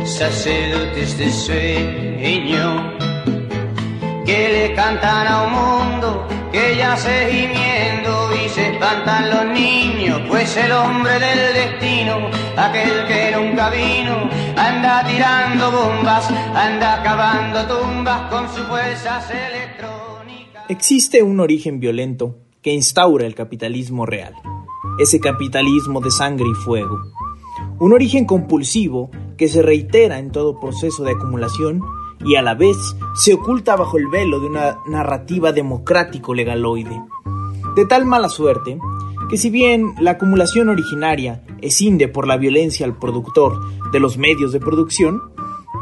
sacerdotes de sueño que le cantan a un mundo que ya se gimiendo y se espantan los niños, pues el hombre del destino, aquel que nunca vino, anda tirando bombas, anda cavando tumbas con sus fuerzas electrónicas. Existe un origen violento que instaura el capitalismo real, ese capitalismo de sangre y fuego. Un origen compulsivo que se reitera en todo proceso de acumulación y a la vez se oculta bajo el velo de una narrativa democrático legaloide. De tal mala suerte que si bien la acumulación originaria escinde por la violencia al productor de los medios de producción,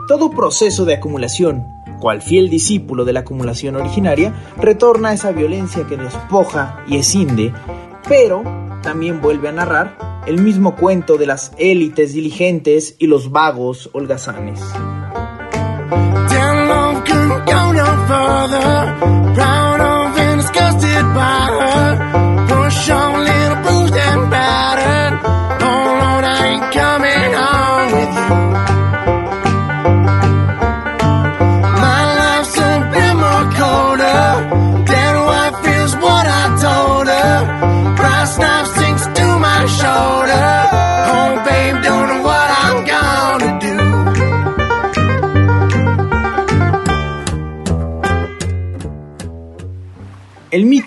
todo proceso de acumulación, cual fiel discípulo de la acumulación originaria, retorna a esa violencia que despoja y escinde, pero también vuelve a narrar el mismo cuento de las élites diligentes y los vagos holgazanes.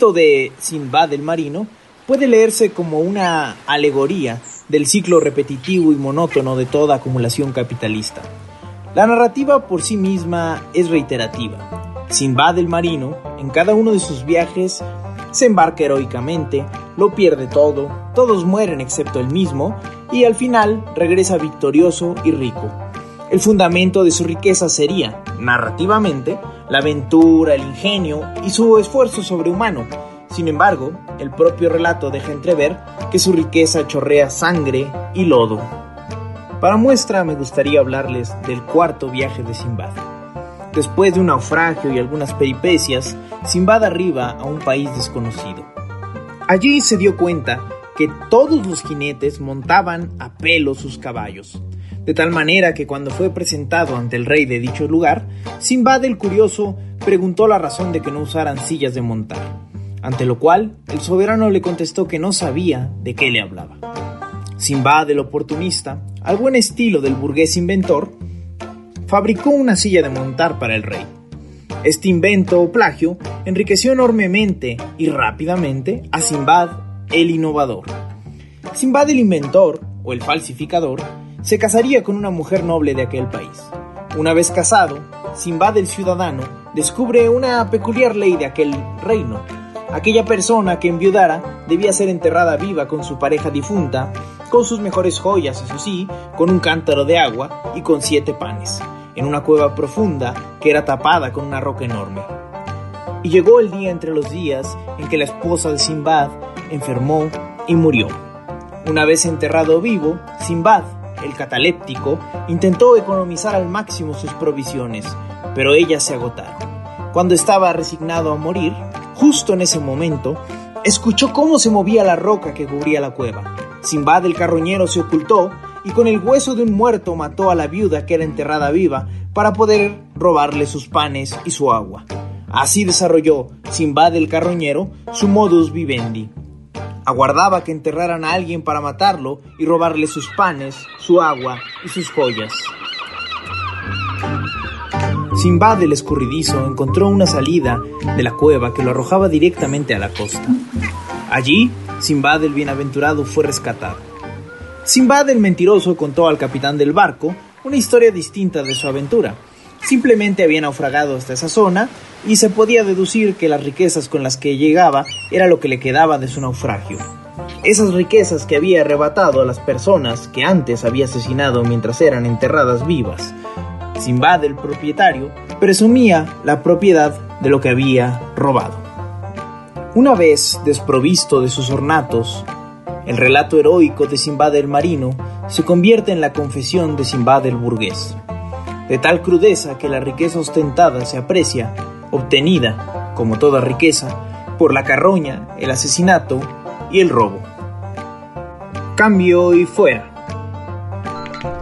De Sinbad el marino puede leerse como una alegoría del ciclo repetitivo y monótono de toda acumulación capitalista. La narrativa por sí misma es reiterativa. Sinbad el marino, en cada uno de sus viajes, se embarca heroicamente, lo pierde todo, todos mueren excepto él mismo, y al final regresa victorioso y rico. El fundamento de su riqueza sería, narrativamente, la aventura, el ingenio y su esfuerzo sobrehumano. Sin embargo, el propio relato deja entrever que su riqueza chorrea sangre y lodo. Para muestra me gustaría hablarles del cuarto viaje de Simbad. Después de un naufragio y algunas peripecias, Simbad arriba a un país desconocido. Allí se dio cuenta que todos los jinetes montaban a pelo sus caballos de tal manera que cuando fue presentado ante el rey de dicho lugar, Simbad el curioso preguntó la razón de que no usaran sillas de montar, ante lo cual el soberano le contestó que no sabía de qué le hablaba. Simbad el oportunista, al buen estilo del burgués inventor, fabricó una silla de montar para el rey. Este invento o plagio enriqueció enormemente y rápidamente a Simbad el innovador. Simbad el inventor, o el falsificador, se casaría con una mujer noble de aquel país. Una vez casado, Simbad el ciudadano descubre una peculiar ley de aquel reino. Aquella persona que enviudara debía ser enterrada viva con su pareja difunta, con sus mejores joyas, eso sí, con un cántaro de agua y con siete panes, en una cueva profunda que era tapada con una roca enorme. Y llegó el día entre los días en que la esposa de Simbad enfermó y murió. Una vez enterrado vivo, Simbad el cataléptico, intentó economizar al máximo sus provisiones, pero ellas se agotaron. Cuando estaba resignado a morir, justo en ese momento, escuchó cómo se movía la roca que cubría la cueva. Simbad el carroñero se ocultó y con el hueso de un muerto mató a la viuda que era enterrada viva para poder robarle sus panes y su agua. Así desarrolló Simbad el carroñero su modus vivendi. Aguardaba que enterraran a alguien para matarlo y robarle sus panes, su agua y sus joyas. Simbad el escurridizo encontró una salida de la cueva que lo arrojaba directamente a la costa. Allí, Simbad el bienaventurado fue rescatado. Simbad el mentiroso contó al capitán del barco una historia distinta de su aventura. Simplemente había naufragado hasta esa zona y se podía deducir que las riquezas con las que llegaba era lo que le quedaba de su naufragio. Esas riquezas que había arrebatado a las personas que antes había asesinado mientras eran enterradas vivas. Simbad, el propietario, presumía la propiedad de lo que había robado. Una vez desprovisto de sus ornatos, el relato heroico de Simbad el marino se convierte en la confesión de Simbad el burgués. De tal crudeza que la riqueza ostentada se aprecia obtenida, como toda riqueza, por la carroña, el asesinato y el robo. Cambio y fuera.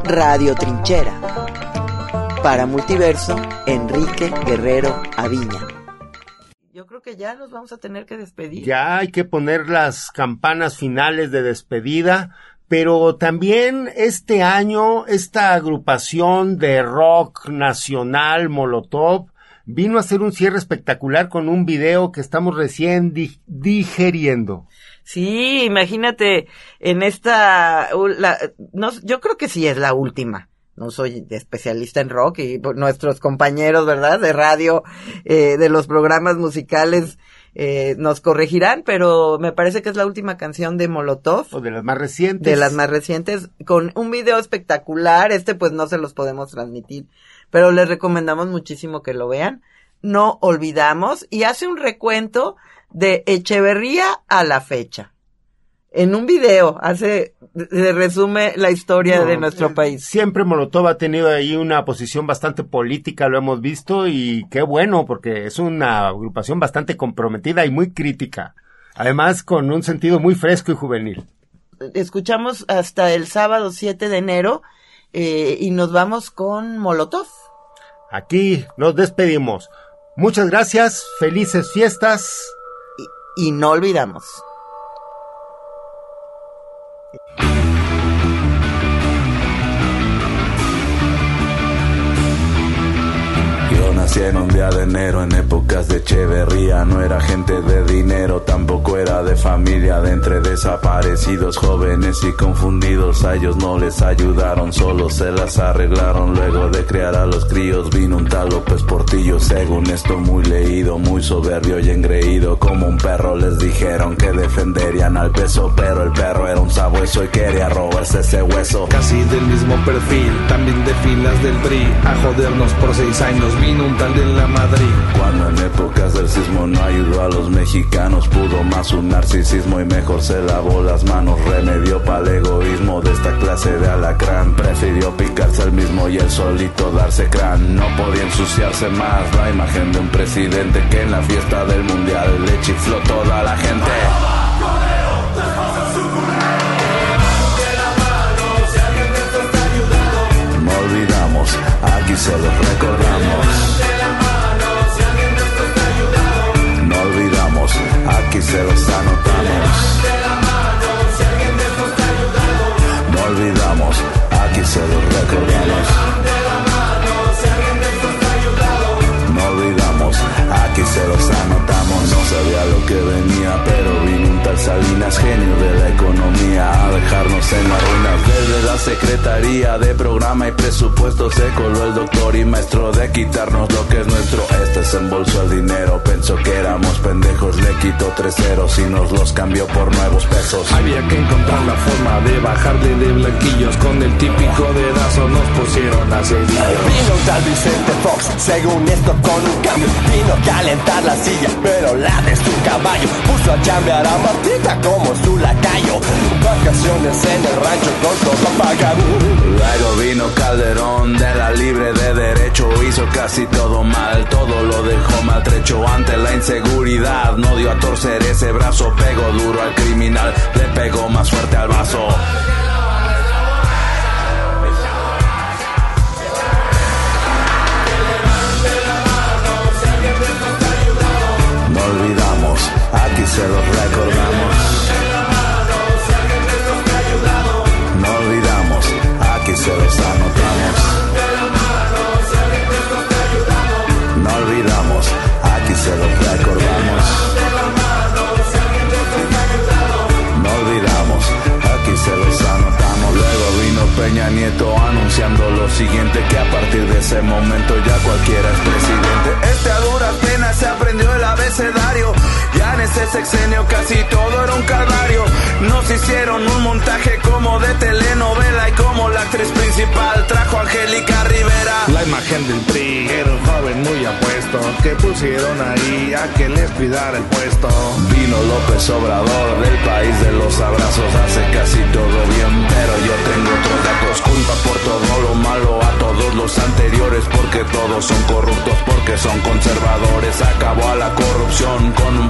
Radio Trinchera. Para Multiverso, Enrique Guerrero Aviña. Yo creo que ya nos vamos a tener que despedir. Ya hay que poner las campanas finales de despedida, pero también este año esta agrupación de rock nacional Molotov vino a hacer un cierre espectacular con un video que estamos recién di digeriendo. Sí, imagínate en esta, la, no, yo creo que sí es la última. No soy especialista en rock y nuestros compañeros, ¿verdad? De radio, eh, de los programas musicales, eh, nos corregirán, pero me parece que es la última canción de Molotov. O de las más recientes. De las más recientes, con un video espectacular. Este pues no se los podemos transmitir, pero les recomendamos muchísimo que lo vean. No olvidamos y hace un recuento de Echeverría a la fecha. En un video hace, se resume la historia No, de nuestro eh, país. Siempre Molotov ha tenido ahí una posición bastante política, lo hemos visto, y qué bueno, porque es una agrupación bastante comprometida y muy crítica. Además, con un sentido muy fresco y juvenil. Escuchamos hasta el sábado 7 de enero eh, y nos vamos con Molotov. Aquí nos despedimos. Muchas gracias, felices fiestas. Y no olvidamos. Yo nací en un día de enero en épocas de Echeverría. No era gente de dinero, tampoco era de familia. De entre desaparecidos, jóvenes y confundidos, a ellos no les ayudaron, solo se las arreglaron. Luego de criar a los críos, vino un tal López Portillo. Según esto, muy leído, muy soberbio y engreído. Como un perro les dijeron que defenderían al peso, pero el perro era un sabueso y quería robarse ese hueso. Casi del mismo perfil, también de filas del PRI. A jodernos por seis años vino un Cuando en épocas del sismo no ayudó a los mexicanos, pudo más un narcisismo y mejor se lavó las manos. Remedio para el egoísmo de esta clase de alacrán. Prefirió picarse el mismo y el solito darse crán. No podía ensuciarse más la imagen de un presidente que en la fiesta del mundial le chifló toda la gente. Aquí se los recordamos. No olvidamos, aquí se los anotamos. No olvidamos, aquí se los recordamos. No olvidamos, aquí se los anotamos. No sabía lo que venía, Salinas, genio de la economía, a dejarnos en las ruinas. Desde la Secretaría de Programa y Presupuesto se coló el doctor y maestro de quitarnos lo que es nuestro. Este se embolsó el dinero, pensó que éramos pendejos, le quitó tres ceros y nos los cambió por nuevos pesos. Había que encontrar la forma de bajarle de blanquillos. Con el típico dedazo nos pusieron a seguir. Vino tal Vicente Fox, según esto con un cambio Vino a calentar la silla, pero la de su caballo Puso a chambear a Martita como su lacayo. Vacaciones en el rancho con todo pagado Luego vino Calderón de la libre de derecho, hizo casi todo mal, todo lo dejó maltrecho. Ante la inseguridad, no dio a torcer ese brazo, pegó duro al criminal, le pegó más fuerte al vaso. Se los recordamos. No olvidamos, aquí se los anotamos. No olvidamos, aquí se los recordamos. No olvidamos, aquí se los anotamos. Luego vino Peña Nieto anunciando lo siguiente, que a partir de ese momento ya cualquiera es presidente. Ese sexenio casi todo era un calvario. Nos hicieron un montaje como de telenovela y como la actriz principal trajo a Angélica Rivera. La imagen del PRI era un joven muy apuesto que pusieron ahí a que les cuidara el puesto. Vino López Obrador del país de los abrazos, hace casi todo bien, pero yo tengo otros datos. Culpa por todo lo malo a todos los anteriores, porque todos son corruptos, porque son conservadores. Acabó a la corrupción con un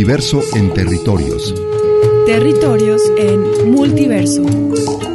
Multiverso en territorios. Territorios en multiverso.